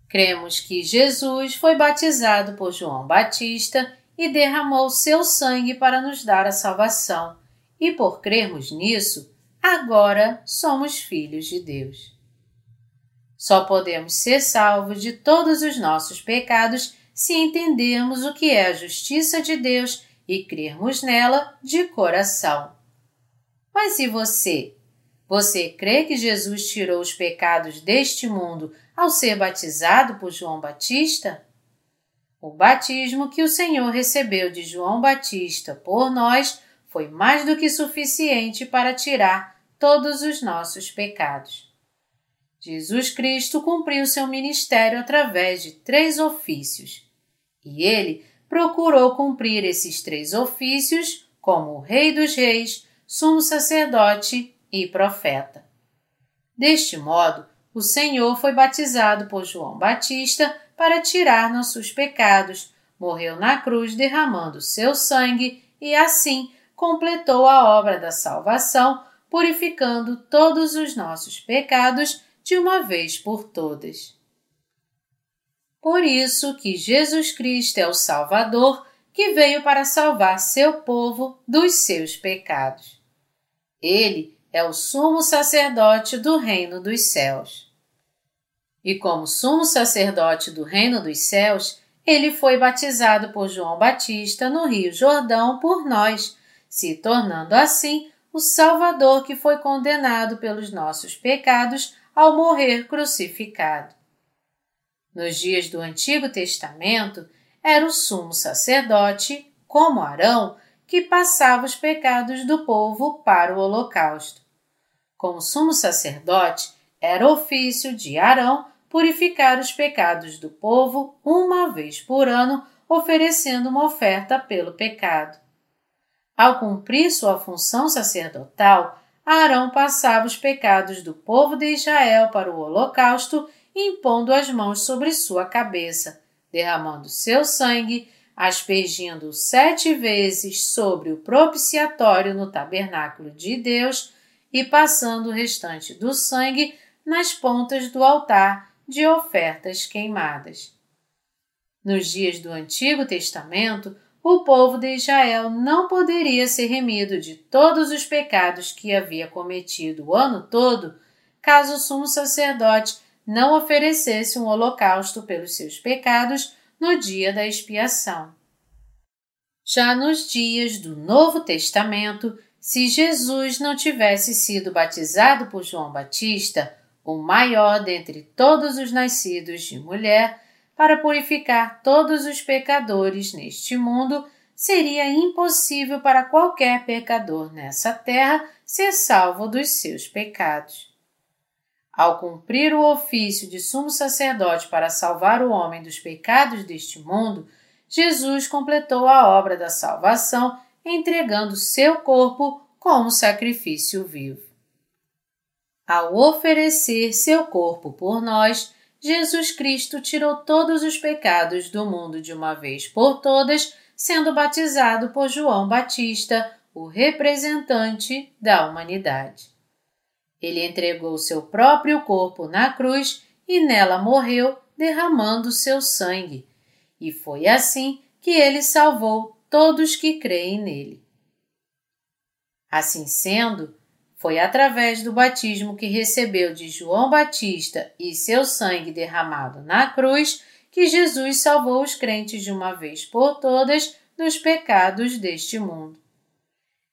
Speaker 1: Cremos que Jesus foi batizado por João Batista e derramou seu sangue para nos dar a salvação, e por crermos nisso, agora somos filhos de Deus. Só podemos ser salvos de todos os nossos pecados se entendermos o que é a justiça de Deus e crermos nela de coração. Mas e você? Você crê que Jesus tirou os pecados deste mundo ao ser batizado por João Batista? O batismo que o Senhor recebeu de João Batista por nós foi mais do que suficiente para tirar todos os nossos pecados. Jesus Cristo cumpriu seu ministério através de três ofícios e ele procurou cumprir esses três ofícios como Rei dos Reis, Sumo Sacerdote e Profeta. Deste modo, o Senhor foi batizado por João Batista para tirar nossos pecados, morreu na cruz derramando seu sangue e assim completou a obra da salvação, purificando todos os nossos pecados de uma vez por todas. Por isso que Jesus Cristo é o Salvador que veio para salvar seu povo dos seus pecados. Ele é o sumo sacerdote do reino dos céus. E como sumo sacerdote do reino dos céus, ele foi batizado por João Batista no Rio Jordão por nós, se tornando assim o Salvador que foi condenado pelos nossos pecados ao morrer crucificado. Nos dias do Antigo Testamento, era o sumo sacerdote, como Arão, que passava os pecados do povo para o holocausto. Como sumo sacerdote, era ofício de Arão purificar os pecados do povo uma vez por ano, oferecendo uma oferta pelo pecado. Ao cumprir sua função sacerdotal, Arão passava os pecados do povo de Israel para o holocausto impondo as mãos sobre sua cabeça, derramando seu sangue, aspergindo sete vezes sobre o propiciatório no tabernáculo de Deus e passando o restante do sangue nas pontas do altar de ofertas queimadas. Nos dias do Antigo Testamento, o povo de Israel não poderia ser remido de todos os pecados que havia cometido o ano todo, caso o sumo sacerdote não oferecesse um holocausto pelos seus pecados no dia da expiação. Já nos dias do Novo Testamento, se Jesus não tivesse sido batizado por João Batista, o maior dentre todos os nascidos de mulher, para purificar todos os pecadores neste mundo, seria impossível para qualquer pecador nessa terra ser salvo dos seus pecados. Ao cumprir o ofício de sumo sacerdote para salvar o homem dos pecados deste mundo, Jesus completou a obra da salvação entregando seu corpo como sacrifício vivo. Ao oferecer seu corpo por nós, Jesus Cristo tirou todos os pecados do mundo de uma vez por todas, sendo batizado por João Batista, o representante da humanidade. Ele entregou seu próprio corpo na cruz e nela morreu, derramando seu sangue, e foi assim que ele salvou todos que creem nele. Assim sendo, foi através do batismo que recebeu de João Batista e seu sangue derramado na cruz que Jesus salvou os crentes de uma vez por todas dos pecados deste mundo.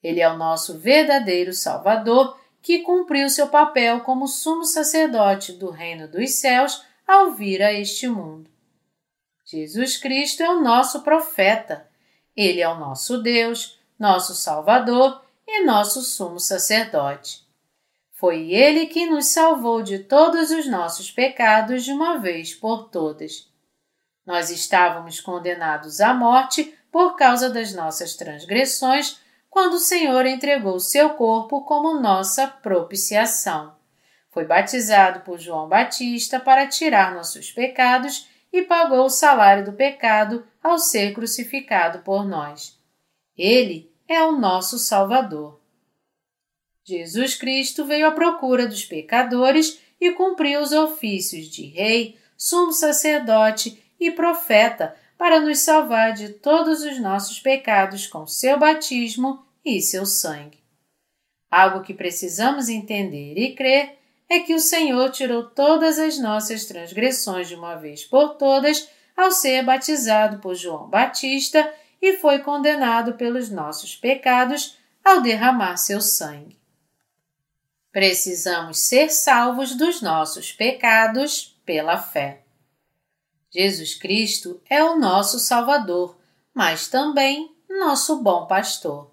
Speaker 1: Ele é o nosso verdadeiro Salvador que cumpriu seu papel como sumo sacerdote do reino dos céus ao vir a este mundo. Jesus Cristo é o nosso profeta. Ele é o nosso Deus, nosso Salvador e nosso sumo sacerdote. Foi ele que nos salvou de todos os nossos pecados de uma vez por todas. Nós estávamos condenados à morte por causa das nossas transgressões quando o Senhor entregou seu corpo como nossa propiciação. Foi batizado por João Batista para tirar nossos pecados e pagou o salário do pecado ao ser crucificado por nós. Ele é o nosso Salvador. Jesus Cristo veio à procura dos pecadores e cumpriu os ofícios de Rei, Sumo Sacerdote e Profeta para nos salvar de todos os nossos pecados com seu batismo e seu sangue. Algo que precisamos entender e crer é que o Senhor tirou todas as nossas transgressões de uma vez por todas ao ser batizado por João Batista e foi condenado pelos nossos pecados ao derramar seu sangue. Precisamos ser salvos dos nossos pecados pela fé. Jesus Cristo é o nosso Salvador, mas também nosso bom pastor.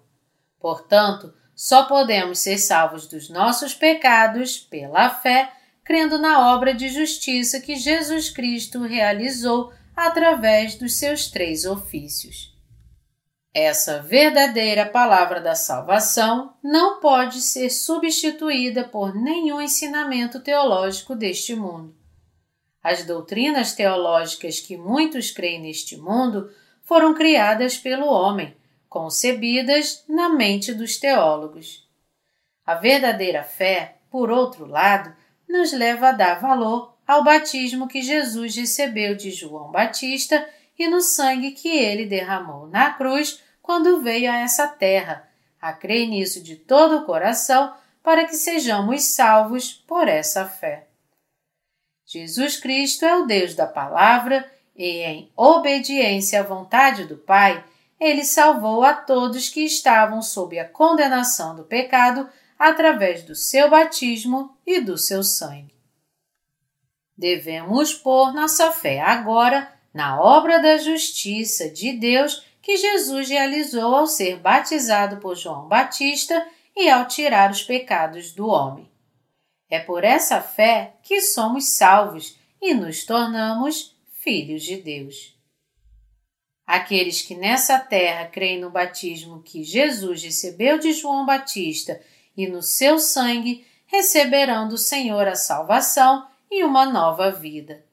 Speaker 1: Portanto, só podemos ser salvos dos nossos pecados pela fé, crendo na obra de justiça que Jesus Cristo realizou através dos seus três ofícios. Essa verdadeira palavra da salvação não pode ser substituída por nenhum ensinamento teológico deste mundo. As doutrinas teológicas que muitos creem neste mundo foram criadas pelo homem, concebidas na mente dos teólogos. A verdadeira fé, por outro lado, nos leva a dar valor ao batismo que Jesus recebeu de João Batista e no sangue que ele derramou na cruz quando veio a essa terra, a nisso de todo o coração para que sejamos salvos por essa fé. Jesus Cristo é o Deus da palavra e, em obediência à vontade do Pai, ele salvou a todos que estavam sob a condenação do pecado através do seu batismo e do seu sangue. Devemos pôr nossa fé agora na obra da justiça de Deus que Jesus realizou ao ser batizado por João Batista e ao tirar os pecados do homem. É por essa fé que somos salvos e nos tornamos filhos de Deus. Aqueles que nessa terra creem no batismo que Jesus recebeu de João Batista e no seu sangue receberão do Senhor a salvação e uma nova vida.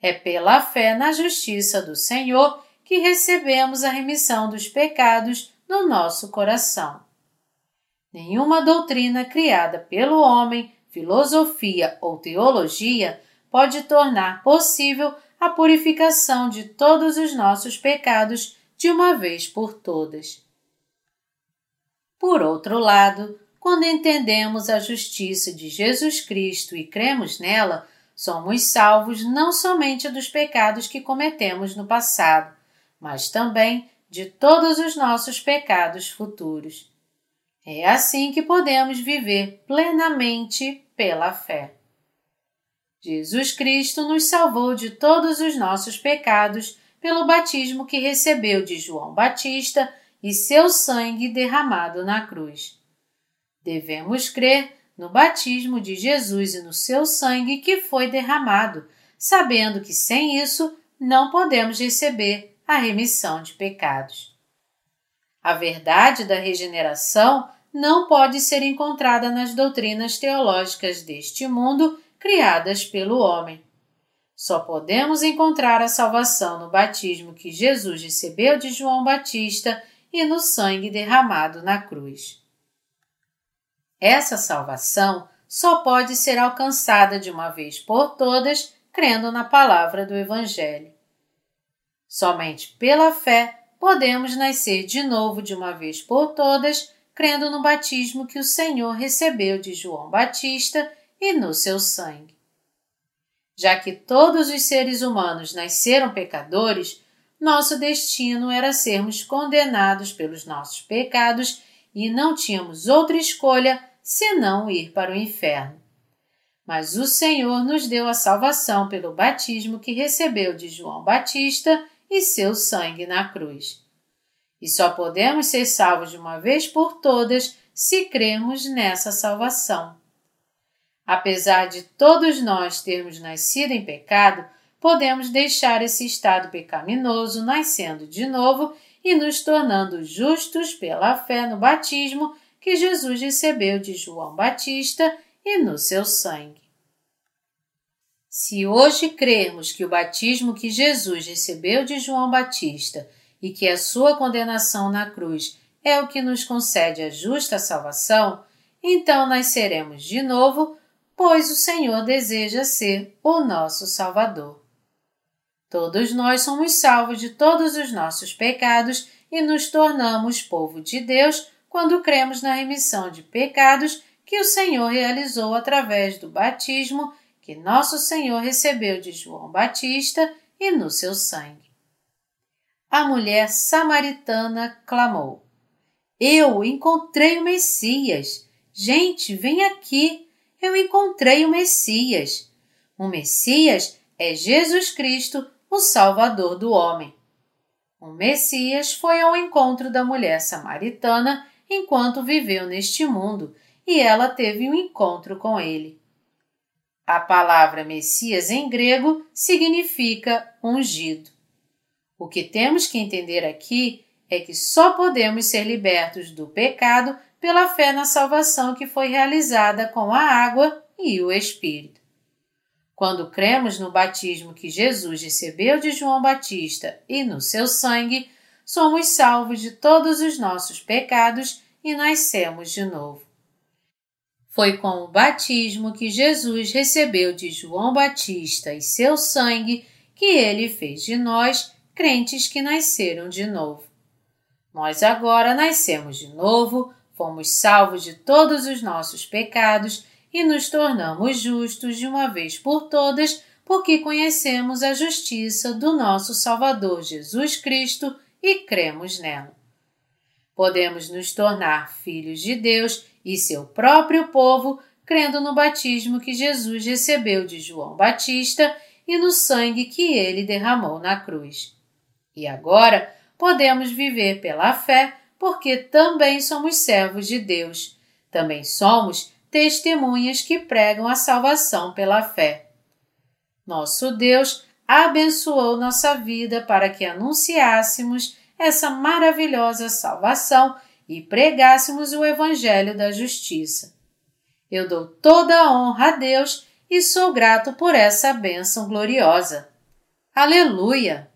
Speaker 1: É pela fé na justiça do Senhor que recebemos a remissão dos pecados no nosso coração. Nenhuma doutrina criada pelo homem filosofia ou teologia pode tornar possível a purificação de todos os nossos pecados de uma vez por todas. Por outro lado, quando entendemos a justiça de Jesus Cristo e cremos nela, somos salvos não somente dos pecados que cometemos no passado, mas também de todos os nossos pecados futuros. É assim que podemos viver plenamente pela fé. Jesus Cristo nos salvou de todos os nossos pecados pelo batismo que recebeu de João Batista e seu sangue derramado na cruz. Devemos crer no batismo de Jesus e no seu sangue que foi derramado, sabendo que sem isso não podemos receber a remissão de pecados. A verdade da regeneração não pode ser encontrada nas doutrinas teológicas deste mundo criadas pelo homem. Só podemos encontrar a salvação no batismo que Jesus recebeu de João Batista e no sangue derramado na cruz. Essa salvação só pode ser alcançada de uma vez por todas crendo na palavra do Evangelho. Somente pela fé podemos nascer de novo de uma vez por todas, crendo no batismo que o Senhor recebeu de João Batista e no seu sangue. Já que todos os seres humanos nasceram pecadores, nosso destino era sermos condenados pelos nossos pecados e não tínhamos outra escolha senão ir para o inferno. Mas o Senhor nos deu a salvação pelo batismo que recebeu de João Batista e seu sangue na cruz. E só podemos ser salvos de uma vez por todas se crermos nessa salvação. Apesar de todos nós termos nascido em pecado, podemos deixar esse estado pecaminoso nascendo de novo e nos tornando justos pela fé no batismo que Jesus recebeu de João Batista e no seu sangue. Se hoje crermos que o batismo que Jesus recebeu de João Batista e que a sua condenação na cruz é o que nos concede a justa salvação, então nasceremos de novo, pois o Senhor deseja ser o nosso Salvador. Todos nós somos salvos de todos os nossos pecados e nos tornamos povo de Deus quando cremos na remissão de pecados que o Senhor realizou através do batismo que nosso Senhor recebeu de João Batista e no seu sangue. A mulher samaritana clamou: Eu encontrei o Messias! Gente, vem aqui! Eu encontrei o Messias! O Messias é Jesus Cristo, o Salvador do homem. O Messias foi ao encontro da mulher samaritana enquanto viveu neste mundo e ela teve um encontro com ele. A palavra Messias em grego significa ungido. O que temos que entender aqui é que só podemos ser libertos do pecado pela fé na salvação que foi realizada com a água e o Espírito. Quando cremos no batismo que Jesus recebeu de João Batista e no seu sangue, somos salvos de todos os nossos pecados e nascemos de novo. Foi com o batismo que Jesus recebeu de João Batista e seu sangue que ele fez de nós crentes que nasceram de novo. Nós agora nascemos de novo, fomos salvos de todos os nossos pecados e nos tornamos justos de uma vez por todas, porque conhecemos a justiça do nosso Salvador Jesus Cristo e cremos nela. Podemos nos tornar filhos de Deus e seu próprio povo, crendo no batismo que Jesus recebeu de João Batista e no sangue que ele derramou na cruz. E agora podemos viver pela fé, porque também somos servos de Deus. Também somos testemunhas que pregam a salvação pela fé. Nosso Deus abençoou nossa vida para que anunciássemos essa maravilhosa salvação e pregássemos o Evangelho da Justiça. Eu dou toda a honra a Deus e sou grato por essa bênção gloriosa. Aleluia!